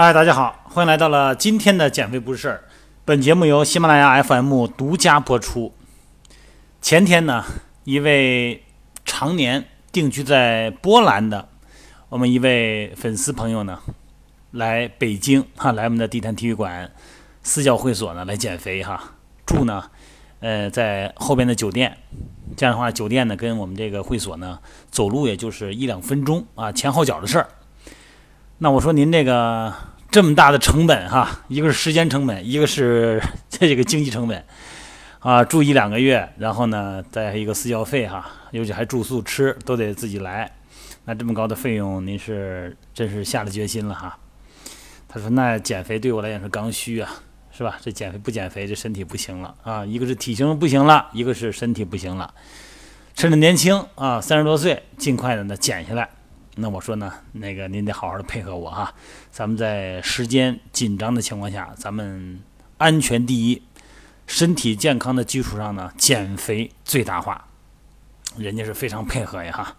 嗨，大家好，欢迎来到了今天的减肥不是事儿。本节目由喜马拉雅 FM 独家播出。前天呢，一位常年定居在波兰的我们一位粉丝朋友呢，来北京哈，来我们的地坛体育馆私教会所呢来减肥哈，住呢，呃，在后边的酒店。这样的话，酒店呢跟我们这个会所呢走路也就是一两分钟啊，前后脚的事儿。那我说您这个这么大的成本哈，一个是时间成本，一个是 这个经济成本啊，住一两个月，然后呢再一个私教费哈，尤其还住宿吃都得自己来，那这么高的费用，您是真是下了决心了哈。他说那减肥对我来讲是刚需啊，是吧？这减肥不减肥，这身体不行了啊，一个是体型不行了，一个是身体不行了，趁着年轻啊，三十多岁，尽快的呢减下来。那我说呢，那个您得好好的配合我哈，咱们在时间紧张的情况下，咱们安全第一，身体健康的基础上呢，减肥最大化。人家是非常配合呀哈。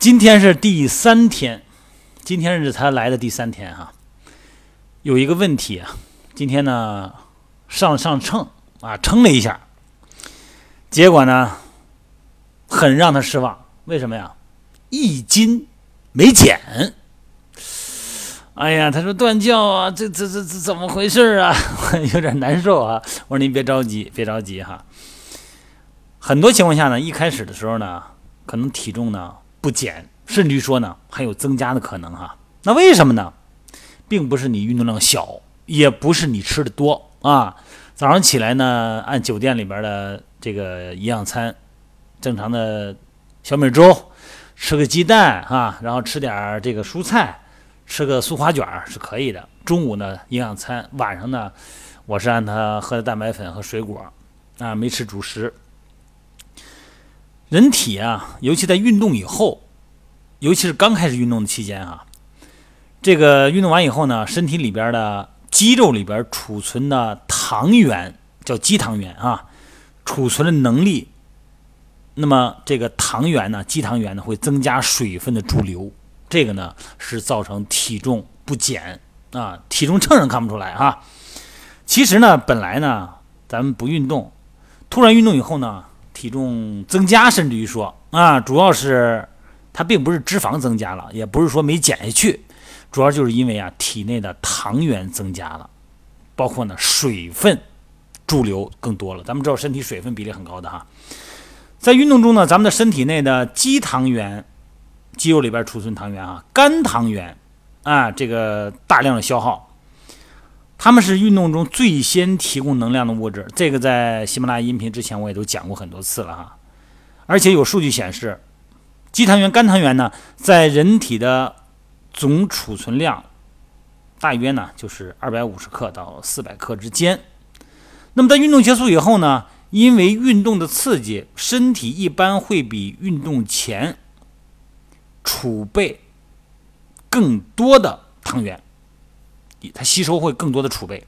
今天是第三天，今天是他来的第三天哈。有一个问题啊，今天呢上上秤啊，称了一下，结果呢很让他失望，为什么呀？一斤没减，哎呀，他说断教啊，这这这这怎么回事啊？有点难受啊。我说您别着急，别着急哈。很多情况下呢，一开始的时候呢，可能体重呢不减，甚至于说呢还有增加的可能哈。那为什么呢？并不是你运动量小，也不是你吃的多啊。早上起来呢，按酒店里边的这个营养餐，正常的小米粥。吃个鸡蛋啊，然后吃点这个蔬菜，吃个素花卷是可以的。中午呢营养餐，晚上呢我是按他喝的蛋白粉和水果，啊没吃主食。人体啊，尤其在运动以后，尤其是刚开始运动的期间啊，这个运动完以后呢，身体里边的肌肉里边储存的糖原叫肌糖原啊，储存的能力。那么这个糖原呢，肌糖原呢会增加水分的驻留，这个呢是造成体重不减啊，体重秤上看不出来哈。其实呢，本来呢咱们不运动，突然运动以后呢，体重增加，甚至于说啊，主要是它并不是脂肪增加了，也不是说没减下去，主要就是因为啊体内的糖原增加了，包括呢水分驻留更多了。咱们知道身体水分比例很高的哈。在运动中呢，咱们的身体内的肌糖原，肌肉里边储存糖原啊，肝糖原啊，这个大量的消耗，它们是运动中最先提供能量的物质。这个在喜马拉雅音频之前我也都讲过很多次了哈。而且有数据显示，肌糖原、肝糖原呢，在人体的总储存量大约呢就是二百五十克到四百克之间。那么在运动结束以后呢？因为运动的刺激，身体一般会比运动前储备更多的糖原，它吸收会更多的储备。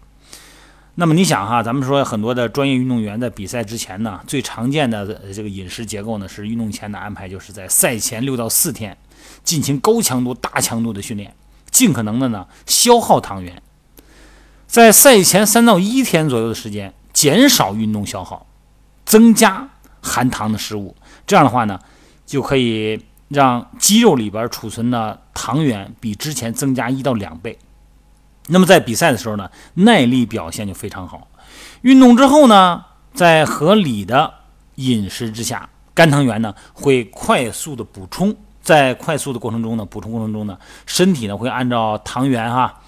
那么你想哈，咱们说很多的专业运动员在比赛之前呢，最常见的这个饮食结构呢，是运动前的安排，就是在赛前六到四天进行高强度、大强度的训练，尽可能的呢消耗糖原，在赛前三到一天左右的时间减少运动消耗。增加含糖的食物，这样的话呢，就可以让肌肉里边储存的糖原比之前增加一到两倍。那么在比赛的时候呢，耐力表现就非常好。运动之后呢，在合理的饮食之下，肝糖原呢会快速的补充，在快速的过程中呢，补充过程中呢，身体呢会按照糖原哈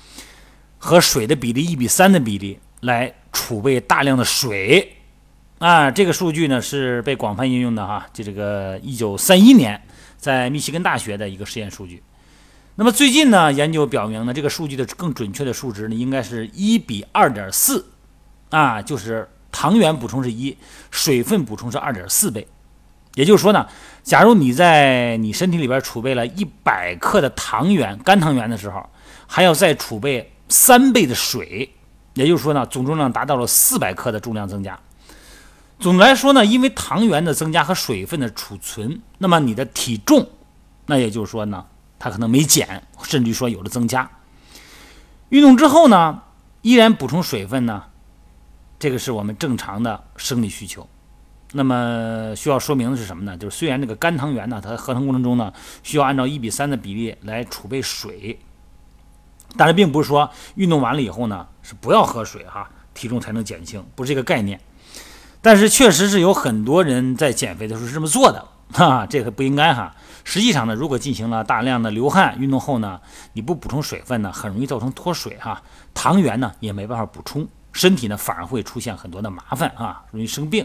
和水的比例一比三的比例来储备大量的水。啊，这个数据呢是被广泛应用的哈，就这个一九三一年在密西根大学的一个实验数据。那么最近呢，研究表明呢，这个数据的更准确的数值呢，应该是一比二点四，啊，就是糖原补充是一，水分补充是二点四倍。也就是说呢，假如你在你身体里边储备了一百克的糖原，肝糖原的时候，还要再储备三倍的水，也就是说呢，总重量达到了四百克的重量增加。总的来说呢，因为糖原的增加和水分的储存，那么你的体重，那也就是说呢，它可能没减，甚至于说有了增加。运动之后呢，依然补充水分呢，这个是我们正常的生理需求。那么需要说明的是什么呢？就是虽然这个肝糖原呢，它合成过程中呢，需要按照一比三的比例来储备水，但是并不是说运动完了以后呢，是不要喝水哈，体重才能减轻，不是这个概念。但是确实是有很多人在减肥的时候是这么做的，哈，这个不应该哈。实际上呢，如果进行了大量的流汗运动后呢，你不补充水分呢，很容易造成脱水哈，糖原呢也没办法补充，身体呢反而会出现很多的麻烦啊，容易生病。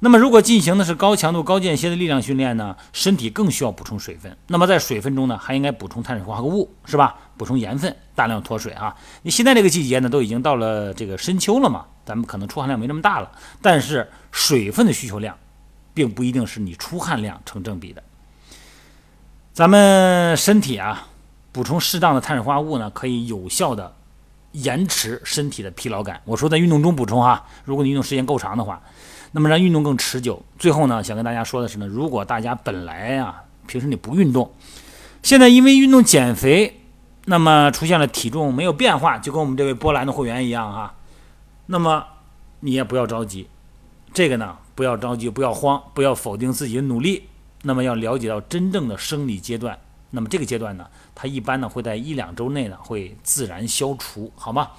那么，如果进行的是高强度、高间歇的力量训练呢，身体更需要补充水分。那么在水分中呢，还应该补充碳水化合物，是吧？补充盐分，大量脱水啊！你现在这个季节呢，都已经到了这个深秋了嘛，咱们可能出汗量没那么大了，但是水分的需求量，并不一定是你出汗量成正比的。咱们身体啊，补充适当的碳水化合物呢，可以有效的延迟身体的疲劳感。我说在运动中补充哈，如果你运动时间够长的话。那么让运动更持久。最后呢，想跟大家说的是呢，如果大家本来啊平时你不运动，现在因为运动减肥，那么出现了体重没有变化，就跟我们这位波兰的会员一样哈，那么你也不要着急，这个呢不要着急，不要慌，不要否定自己的努力。那么要了解到真正的生理阶段，那么这个阶段呢，它一般呢会在一两周内呢会自然消除，好吗？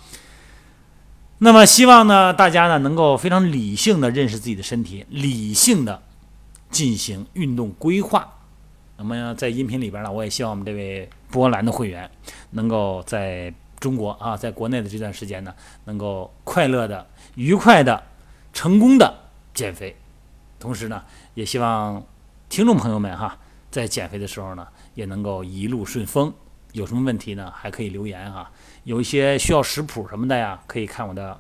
那么希望呢，大家呢能够非常理性的认识自己的身体，理性的进行运动规划。那么在音频里边呢，我也希望我们这位波兰的会员能够在中国啊，在国内的这段时间呢，能够快乐的、愉快的、成功的减肥。同时呢，也希望听众朋友们哈，在减肥的时候呢，也能够一路顺风。有什么问题呢？还可以留言哈。有一些需要食谱什么的呀，可以看我的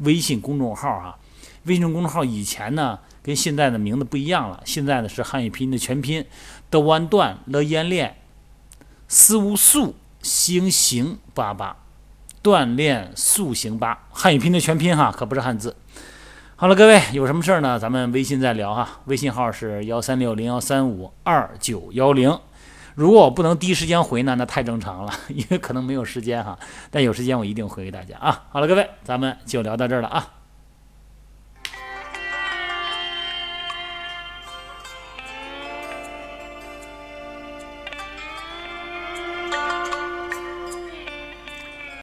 微信公众号哈。微信公众号以前呢跟现在的名字不一样了，现在呢是汉语拼音的全拼：的弯段了烟练四无素星行八八锻炼塑形八汉语拼音的全拼哈，可不是汉字。好了，各位有什么事儿呢？咱们微信再聊哈。微信号是幺三六零幺三五二九幺零。如果我不能第一时间回呢，那太正常了，因为可能没有时间哈。但有时间我一定回给大家啊。好了，各位，咱们就聊到这儿了啊。